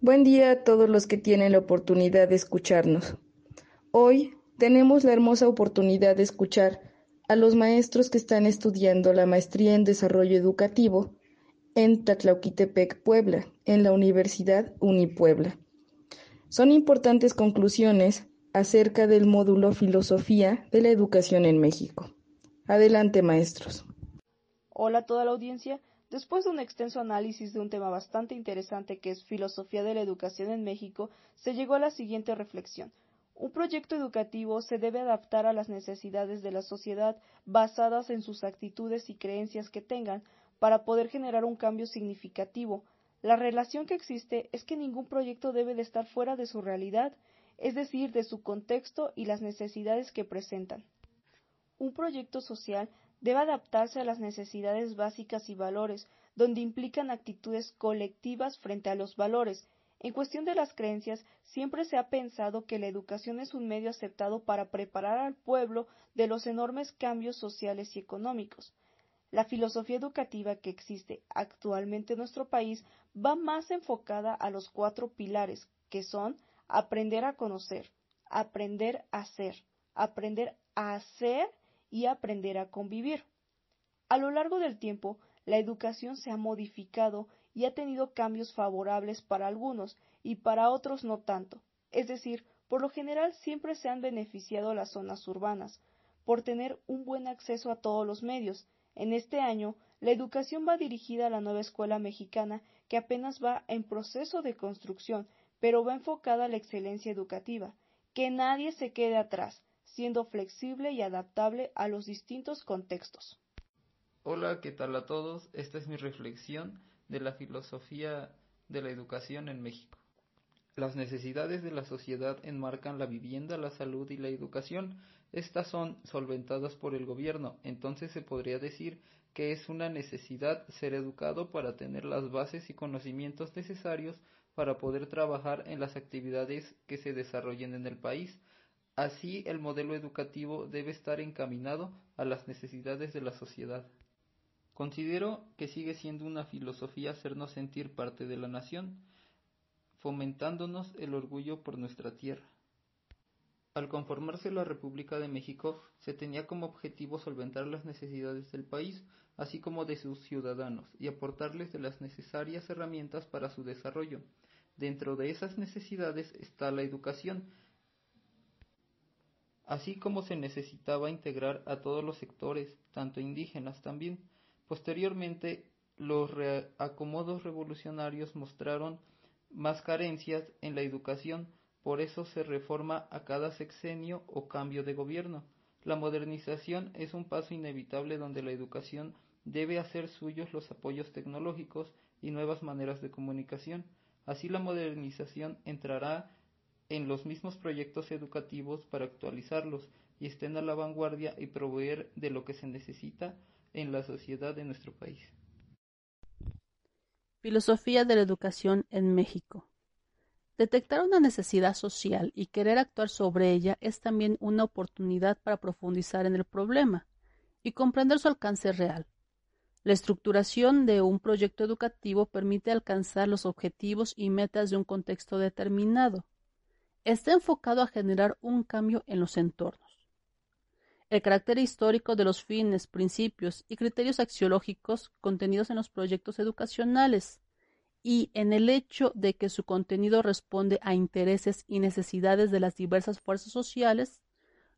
Buen día a todos los que tienen la oportunidad de escucharnos. Hoy tenemos la hermosa oportunidad de escuchar a los maestros que están estudiando la maestría en desarrollo educativo en Tatlauquitepec, Puebla, en la Universidad Unipuebla. Son importantes conclusiones acerca del módulo Filosofía de la Educación en México. Adelante, maestros. Hola a toda la audiencia. Después de un extenso análisis de un tema bastante interesante que es filosofía de la educación en México, se llegó a la siguiente reflexión. Un proyecto educativo se debe adaptar a las necesidades de la sociedad basadas en sus actitudes y creencias que tengan para poder generar un cambio significativo. La relación que existe es que ningún proyecto debe de estar fuera de su realidad, es decir, de su contexto y las necesidades que presentan. Un proyecto social debe adaptarse a las necesidades básicas y valores, donde implican actitudes colectivas frente a los valores. En cuestión de las creencias, siempre se ha pensado que la educación es un medio aceptado para preparar al pueblo de los enormes cambios sociales y económicos. La filosofía educativa que existe actualmente en nuestro país va más enfocada a los cuatro pilares, que son aprender a conocer, aprender a ser, aprender a hacer y aprender a convivir. A lo largo del tiempo, la educación se ha modificado y ha tenido cambios favorables para algunos y para otros no tanto. Es decir, por lo general siempre se han beneficiado las zonas urbanas, por tener un buen acceso a todos los medios. En este año, la educación va dirigida a la nueva escuela mexicana que apenas va en proceso de construcción, pero va enfocada a la excelencia educativa. Que nadie se quede atrás, siendo flexible y adaptable a los distintos contextos. Hola, ¿qué tal a todos? Esta es mi reflexión de la filosofía de la educación en México. Las necesidades de la sociedad enmarcan la vivienda, la salud y la educación. Estas son solventadas por el gobierno, entonces se podría decir que es una necesidad ser educado para tener las bases y conocimientos necesarios para poder trabajar en las actividades que se desarrollen en el país. Así, el modelo educativo debe estar encaminado a las necesidades de la sociedad. Considero que sigue siendo una filosofía hacernos sentir parte de la nación, fomentándonos el orgullo por nuestra tierra. Al conformarse la República de México, se tenía como objetivo solventar las necesidades del país, así como de sus ciudadanos, y aportarles de las necesarias herramientas para su desarrollo. Dentro de esas necesidades está la educación, así como se necesitaba integrar a todos los sectores, tanto indígenas también. Posteriormente, los acomodos revolucionarios mostraron más carencias en la educación, por eso se reforma a cada sexenio o cambio de gobierno. La modernización es un paso inevitable donde la educación debe hacer suyos los apoyos tecnológicos y nuevas maneras de comunicación. Así la modernización entrará en los mismos proyectos educativos para actualizarlos y estén a la vanguardia y proveer de lo que se necesita en la sociedad de nuestro país. Filosofía de la educación en México. Detectar una necesidad social y querer actuar sobre ella es también una oportunidad para profundizar en el problema y comprender su alcance real. La estructuración de un proyecto educativo permite alcanzar los objetivos y metas de un contexto determinado está enfocado a generar un cambio en los entornos. El carácter histórico de los fines, principios y criterios axiológicos contenidos en los proyectos educacionales y en el hecho de que su contenido responde a intereses y necesidades de las diversas fuerzas sociales,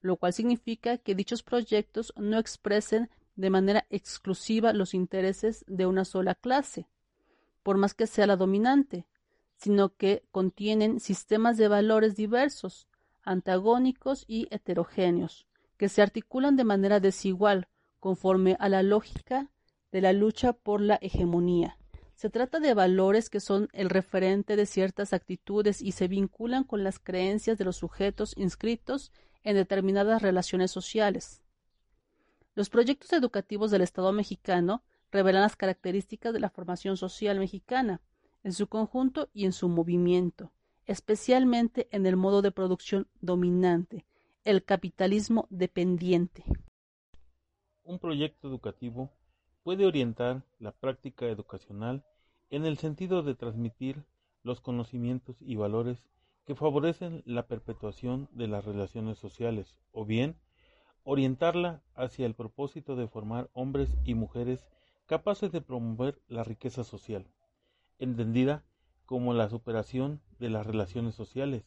lo cual significa que dichos proyectos no expresen de manera exclusiva los intereses de una sola clase, por más que sea la dominante, sino que contienen sistemas de valores diversos, antagónicos y heterogéneos, que se articulan de manera desigual conforme a la lógica de la lucha por la hegemonía. Se trata de valores que son el referente de ciertas actitudes y se vinculan con las creencias de los sujetos inscritos en determinadas relaciones sociales. Los proyectos educativos del Estado mexicano revelan las características de la formación social mexicana, en su conjunto y en su movimiento, especialmente en el modo de producción dominante, el capitalismo dependiente. Un proyecto educativo puede orientar la práctica educacional en el sentido de transmitir los conocimientos y valores que favorecen la perpetuación de las relaciones sociales, o bien orientarla hacia el propósito de formar hombres y mujeres capaces de promover la riqueza social, entendida como la superación de las relaciones sociales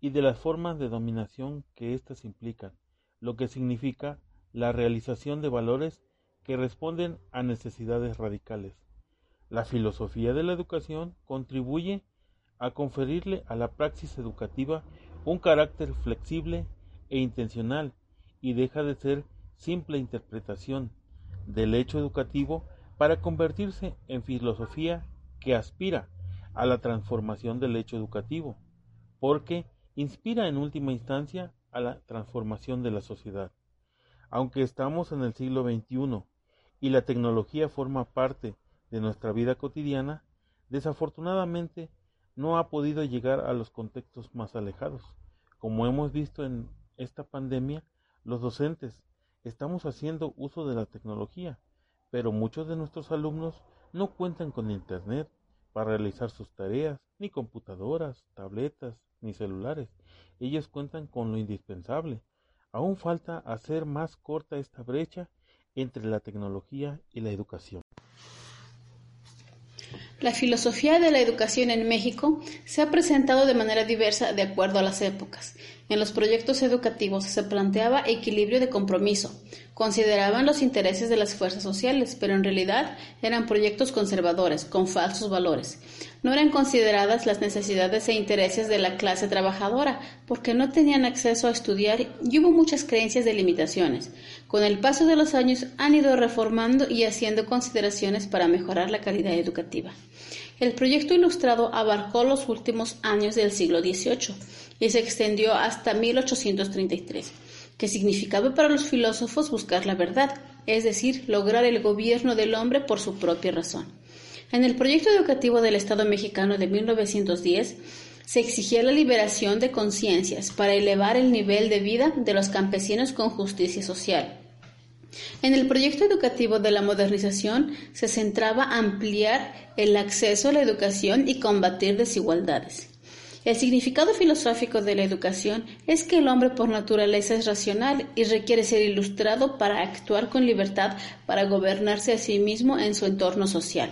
y de las formas de dominación que éstas implican, lo que significa la realización de valores que responden a necesidades radicales. La filosofía de la educación contribuye a conferirle a la praxis educativa un carácter flexible e intencional y deja de ser simple interpretación del hecho educativo para convertirse en filosofía que aspira a la transformación del hecho educativo, porque inspira en última instancia a la transformación de la sociedad. Aunque estamos en el siglo XXI y la tecnología forma parte de nuestra vida cotidiana, desafortunadamente no ha podido llegar a los contextos más alejados. Como hemos visto en esta pandemia, los docentes estamos haciendo uso de la tecnología, pero muchos de nuestros alumnos no cuentan con Internet para realizar sus tareas, ni computadoras, tabletas, ni celulares. Ellos cuentan con lo indispensable. Aún falta hacer más corta esta brecha entre la tecnología y la educación. La filosofía de la educación en México se ha presentado de manera diversa de acuerdo a las épocas. En los proyectos educativos se planteaba equilibrio de compromiso, consideraban los intereses de las fuerzas sociales, pero en realidad eran proyectos conservadores, con falsos valores. No eran consideradas las necesidades e intereses de la clase trabajadora, porque no tenían acceso a estudiar y hubo muchas creencias de limitaciones. Con el paso de los años han ido reformando y haciendo consideraciones para mejorar la calidad educativa. El proyecto ilustrado abarcó los últimos años del siglo XVIII y se extendió hasta 1833, que significaba para los filósofos buscar la verdad, es decir, lograr el gobierno del hombre por su propia razón. En el proyecto educativo del Estado mexicano de 1910, se exigía la liberación de conciencias para elevar el nivel de vida de los campesinos con justicia social. En el proyecto educativo de la modernización se centraba ampliar el acceso a la educación y combatir desigualdades. El significado filosófico de la educación es que el hombre por naturaleza es racional y requiere ser ilustrado para actuar con libertad para gobernarse a sí mismo en su entorno social.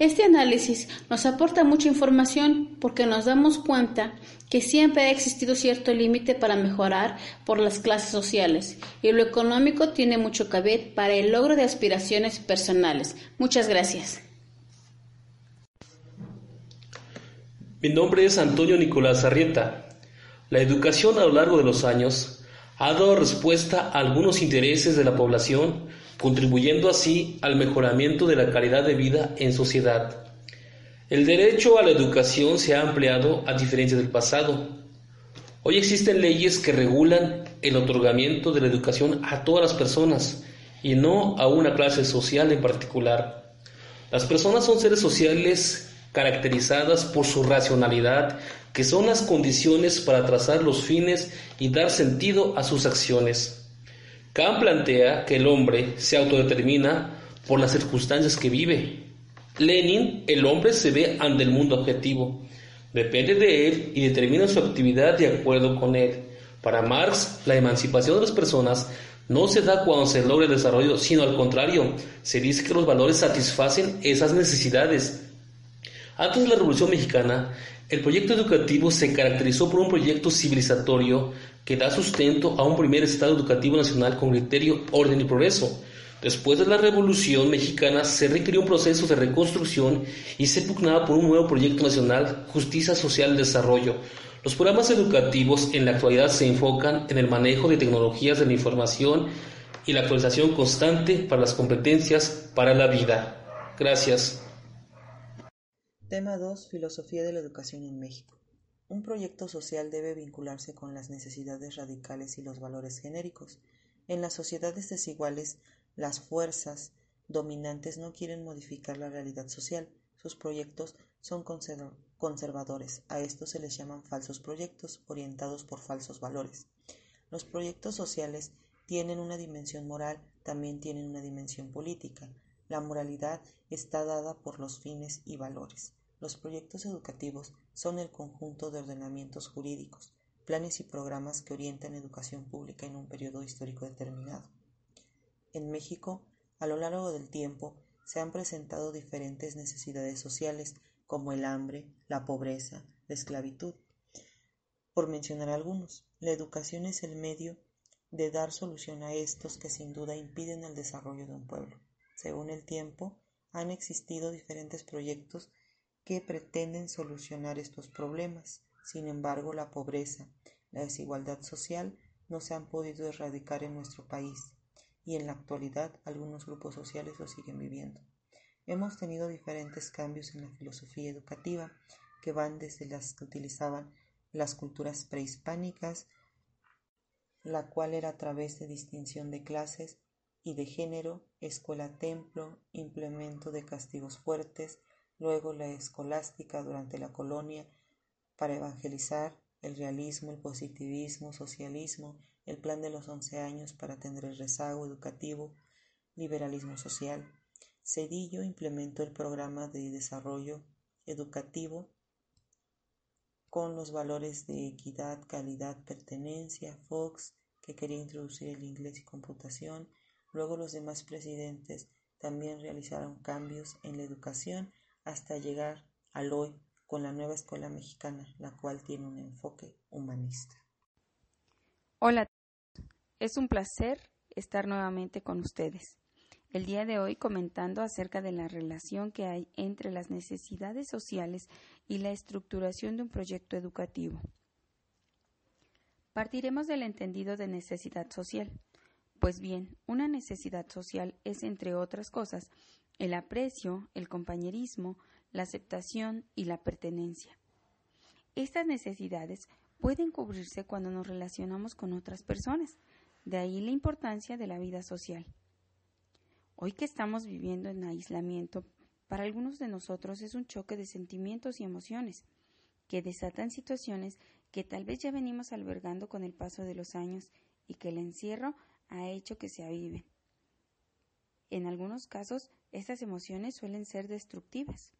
Este análisis nos aporta mucha información porque nos damos cuenta que siempre ha existido cierto límite para mejorar por las clases sociales y lo económico tiene mucho que para el logro de aspiraciones personales. Muchas gracias. Mi nombre es Antonio Nicolás Arrieta. La educación a lo largo de los años ha dado respuesta a algunos intereses de la población contribuyendo así al mejoramiento de la calidad de vida en sociedad. El derecho a la educación se ha ampliado a diferencia del pasado. Hoy existen leyes que regulan el otorgamiento de la educación a todas las personas y no a una clase social en particular. Las personas son seres sociales caracterizadas por su racionalidad, que son las condiciones para trazar los fines y dar sentido a sus acciones. Kant plantea que el hombre se autodetermina por las circunstancias que vive. Lenin, el hombre se ve ante el mundo objetivo, depende de él y determina su actividad de acuerdo con él. Para Marx, la emancipación de las personas no se da cuando se logra el desarrollo, sino al contrario, se dice que los valores satisfacen esas necesidades. Antes de la Revolución Mexicana, el proyecto educativo se caracterizó por un proyecto civilizatorio que da sustento a un primer Estado educativo nacional con criterio, orden y progreso. Después de la Revolución Mexicana se requirió un proceso de reconstrucción y se pugnaba por un nuevo proyecto nacional, Justicia Social y Desarrollo. Los programas educativos en la actualidad se enfocan en el manejo de tecnologías de la información y la actualización constante para las competencias para la vida. Gracias. Tema 2. Filosofía de la educación en México. Un proyecto social debe vincularse con las necesidades radicales y los valores genéricos. En las sociedades desiguales, las fuerzas dominantes no quieren modificar la realidad social. Sus proyectos son conservadores. A estos se les llaman falsos proyectos, orientados por falsos valores. Los proyectos sociales tienen una dimensión moral, también tienen una dimensión política. La moralidad está dada por los fines y valores. Los proyectos educativos son el conjunto de ordenamientos jurídicos, planes y programas que orientan educación pública en un periodo histórico determinado. En México, a lo largo del tiempo, se han presentado diferentes necesidades sociales como el hambre, la pobreza, la esclavitud. Por mencionar algunos, la educación es el medio de dar solución a estos que sin duda impiden el desarrollo de un pueblo. Según el tiempo, han existido diferentes proyectos que pretenden solucionar estos problemas. Sin embargo, la pobreza, la desigualdad social no se han podido erradicar en nuestro país y en la actualidad algunos grupos sociales lo siguen viviendo. Hemos tenido diferentes cambios en la filosofía educativa que van desde las que utilizaban las culturas prehispánicas, la cual era a través de distinción de clases y de género, escuela-templo, implemento de castigos fuertes, luego la escolástica durante la colonia para evangelizar, el realismo, el positivismo, socialismo, el plan de los once años para atender el rezago educativo, liberalismo social. Cedillo implementó el programa de desarrollo educativo con los valores de equidad, calidad, pertenencia, Fox, que quería introducir el inglés y computación. Luego los demás presidentes también realizaron cambios en la educación hasta llegar al hoy con la nueva escuela mexicana, la cual tiene un enfoque humanista. Hola, es un placer estar nuevamente con ustedes. El día de hoy comentando acerca de la relación que hay entre las necesidades sociales y la estructuración de un proyecto educativo. Partiremos del entendido de necesidad social. Pues bien, una necesidad social es, entre otras cosas, el aprecio, el compañerismo, la aceptación y la pertenencia. Estas necesidades pueden cubrirse cuando nos relacionamos con otras personas, de ahí la importancia de la vida social. Hoy que estamos viviendo en aislamiento, para algunos de nosotros es un choque de sentimientos y emociones que desatan situaciones que tal vez ya venimos albergando con el paso de los años y que el encierro ha hecho que se aviven. En algunos casos, estas emociones suelen ser destructivas.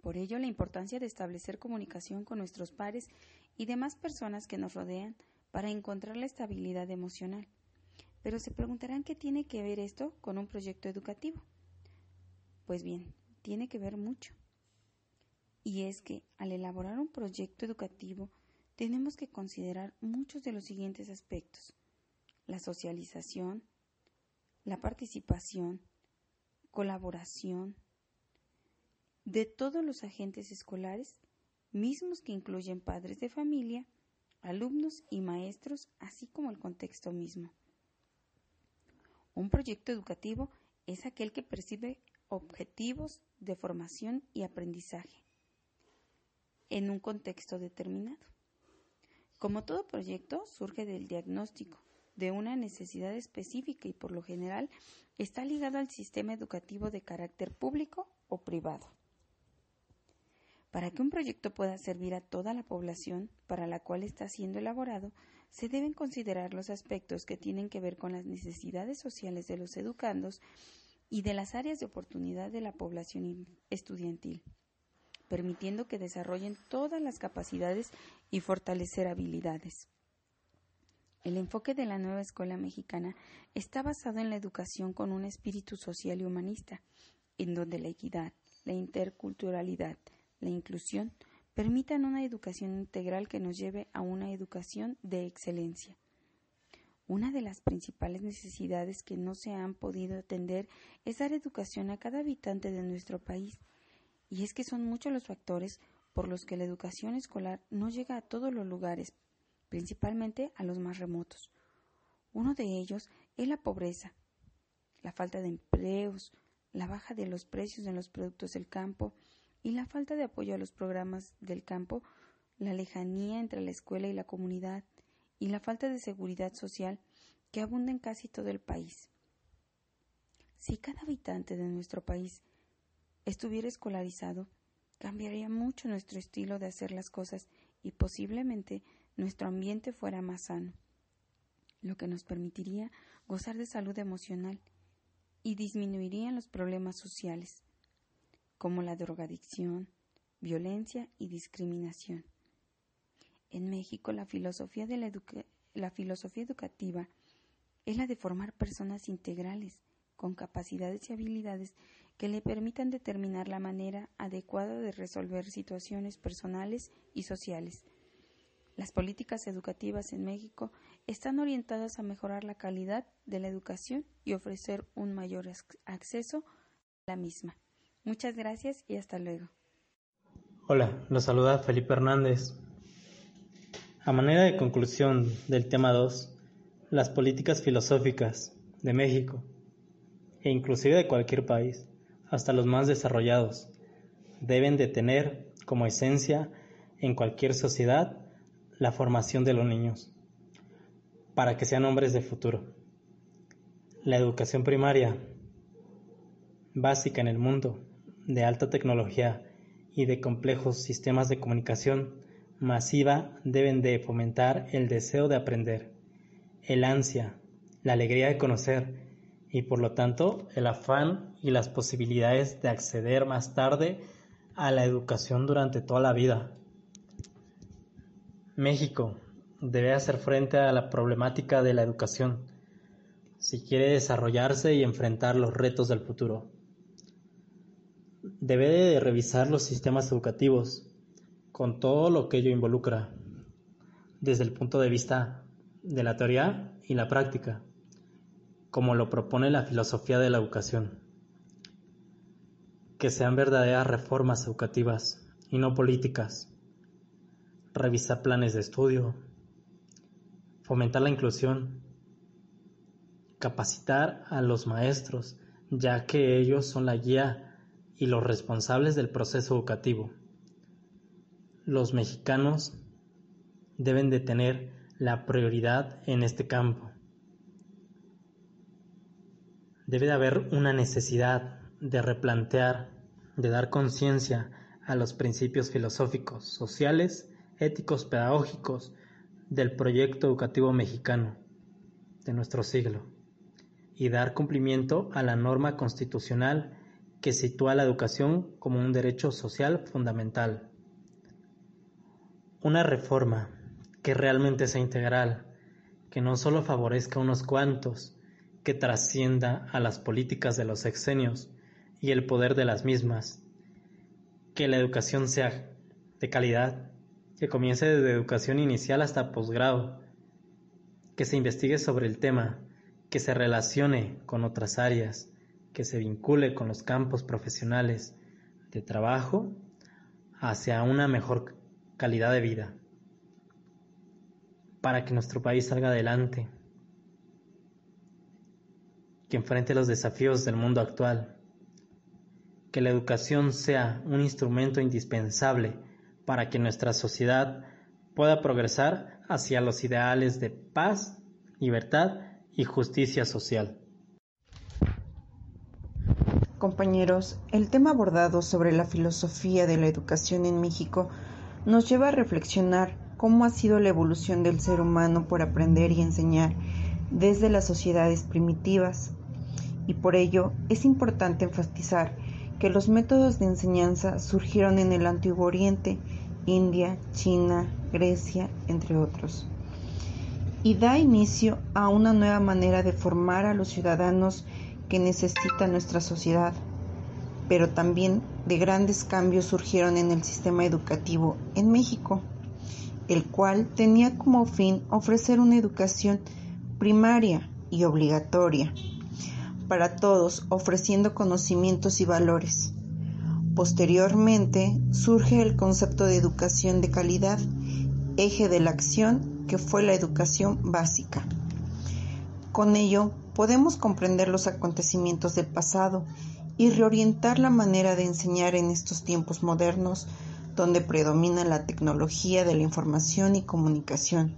Por ello, la importancia de establecer comunicación con nuestros pares y demás personas que nos rodean para encontrar la estabilidad emocional. Pero se preguntarán qué tiene que ver esto con un proyecto educativo. Pues bien, tiene que ver mucho. Y es que al elaborar un proyecto educativo tenemos que considerar muchos de los siguientes aspectos. La socialización, la participación, colaboración de todos los agentes escolares, mismos que incluyen padres de familia, alumnos y maestros, así como el contexto mismo. Un proyecto educativo es aquel que percibe objetivos de formación y aprendizaje en un contexto determinado. Como todo proyecto, surge del diagnóstico de una necesidad específica y por lo general está ligado al sistema educativo de carácter público o privado. Para que un proyecto pueda servir a toda la población para la cual está siendo elaborado, se deben considerar los aspectos que tienen que ver con las necesidades sociales de los educandos y de las áreas de oportunidad de la población estudiantil, permitiendo que desarrollen todas las capacidades y fortalecer habilidades. El enfoque de la nueva escuela mexicana está basado en la educación con un espíritu social y humanista, en donde la equidad, la interculturalidad, la inclusión permitan una educación integral que nos lleve a una educación de excelencia. Una de las principales necesidades que no se han podido atender es dar educación a cada habitante de nuestro país, y es que son muchos los factores por los que la educación escolar no llega a todos los lugares, principalmente a los más remotos. Uno de ellos es la pobreza, la falta de empleos, la baja de los precios de los productos del campo, y la falta de apoyo a los programas del campo, la lejanía entre la escuela y la comunidad y la falta de seguridad social que abunda en casi todo el país. Si cada habitante de nuestro país estuviera escolarizado, cambiaría mucho nuestro estilo de hacer las cosas y posiblemente nuestro ambiente fuera más sano, lo que nos permitiría gozar de salud emocional y disminuirían los problemas sociales. como la drogadicción, violencia y discriminación. En México la filosofía, de la, filosofía educativa es la de formar personas integrales con capacidades y habilidades que le permitan determinar la manera adecuada de resolver situaciones personales y sociales. Las políticas educativas en México están orientadas a mejorar la calidad de la educación y ofrecer un mayor acceso a la misma. Muchas gracias y hasta luego. Hola, los saluda Felipe Hernández. A manera de conclusión del tema 2, las políticas filosóficas de México e inclusive de cualquier país, hasta los más desarrollados, deben de tener como esencia en cualquier sociedad la formación de los niños, para que sean hombres de futuro. La educación primaria, básica en el mundo, de alta tecnología y de complejos sistemas de comunicación masiva, deben de fomentar el deseo de aprender, el ansia, la alegría de conocer, y por lo tanto el afán y las posibilidades de acceder más tarde a la educación durante toda la vida. México debe hacer frente a la problemática de la educación si quiere desarrollarse y enfrentar los retos del futuro. Debe de revisar los sistemas educativos con todo lo que ello involucra, desde el punto de vista de la teoría y la práctica como lo propone la filosofía de la educación. Que sean verdaderas reformas educativas y no políticas. Revisar planes de estudio. Fomentar la inclusión. Capacitar a los maestros, ya que ellos son la guía y los responsables del proceso educativo. Los mexicanos deben de tener la prioridad en este campo Debe de haber una necesidad de replantear, de dar conciencia a los principios filosóficos, sociales, éticos, pedagógicos del proyecto educativo mexicano de nuestro siglo y dar cumplimiento a la norma constitucional que sitúa la educación como un derecho social fundamental. Una reforma que realmente sea integral, que no solo favorezca a unos cuantos, que trascienda a las políticas de los sexenios y el poder de las mismas, que la educación sea de calidad, que comience desde educación inicial hasta posgrado, que se investigue sobre el tema, que se relacione con otras áreas, que se vincule con los campos profesionales de trabajo hacia una mejor calidad de vida, para que nuestro país salga adelante que enfrente los desafíos del mundo actual, que la educación sea un instrumento indispensable para que nuestra sociedad pueda progresar hacia los ideales de paz, libertad y justicia social. Compañeros, el tema abordado sobre la filosofía de la educación en México nos lleva a reflexionar cómo ha sido la evolución del ser humano por aprender y enseñar desde las sociedades primitivas, y por ello es importante enfatizar que los métodos de enseñanza surgieron en el Antiguo Oriente, India, China, Grecia, entre otros, y da inicio a una nueva manera de formar a los ciudadanos que necesita nuestra sociedad, pero también de grandes cambios surgieron en el sistema educativo en México, el cual tenía como fin ofrecer una educación primaria y obligatoria para todos, ofreciendo conocimientos y valores. Posteriormente surge el concepto de educación de calidad, eje de la acción que fue la educación básica. Con ello podemos comprender los acontecimientos del pasado y reorientar la manera de enseñar en estos tiempos modernos donde predomina la tecnología de la información y comunicación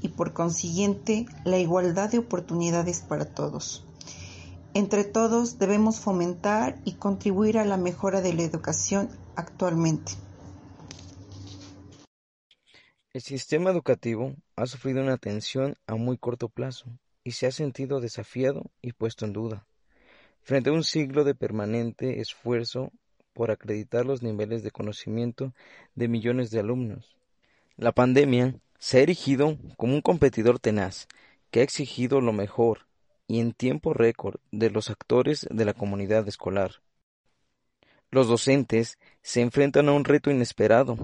y por consiguiente la igualdad de oportunidades para todos. Entre todos debemos fomentar y contribuir a la mejora de la educación actualmente. El sistema educativo ha sufrido una tensión a muy corto plazo y se ha sentido desafiado y puesto en duda. Frente a un siglo de permanente esfuerzo por acreditar los niveles de conocimiento de millones de alumnos. La pandemia se ha erigido como un competidor tenaz que ha exigido lo mejor y en tiempo récord de los actores de la comunidad escolar. Los docentes se enfrentan a un reto inesperado.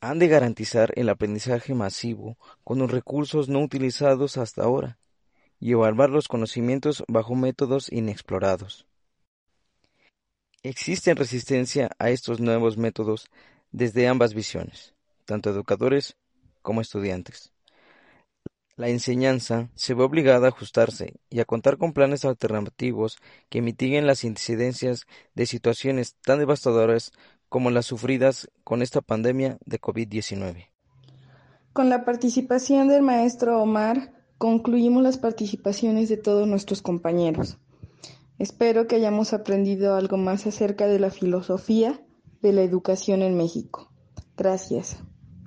Han de garantizar el aprendizaje masivo con los recursos no utilizados hasta ahora y evaluar los conocimientos bajo métodos inexplorados. Existe resistencia a estos nuevos métodos desde ambas visiones, tanto educadores como estudiantes. La enseñanza se ve obligada a ajustarse y a contar con planes alternativos que mitiguen las incidencias de situaciones tan devastadoras como las sufridas con esta pandemia de COVID-19. Con la participación del maestro Omar, concluimos las participaciones de todos nuestros compañeros. Espero que hayamos aprendido algo más acerca de la filosofía de la educación en México. Gracias.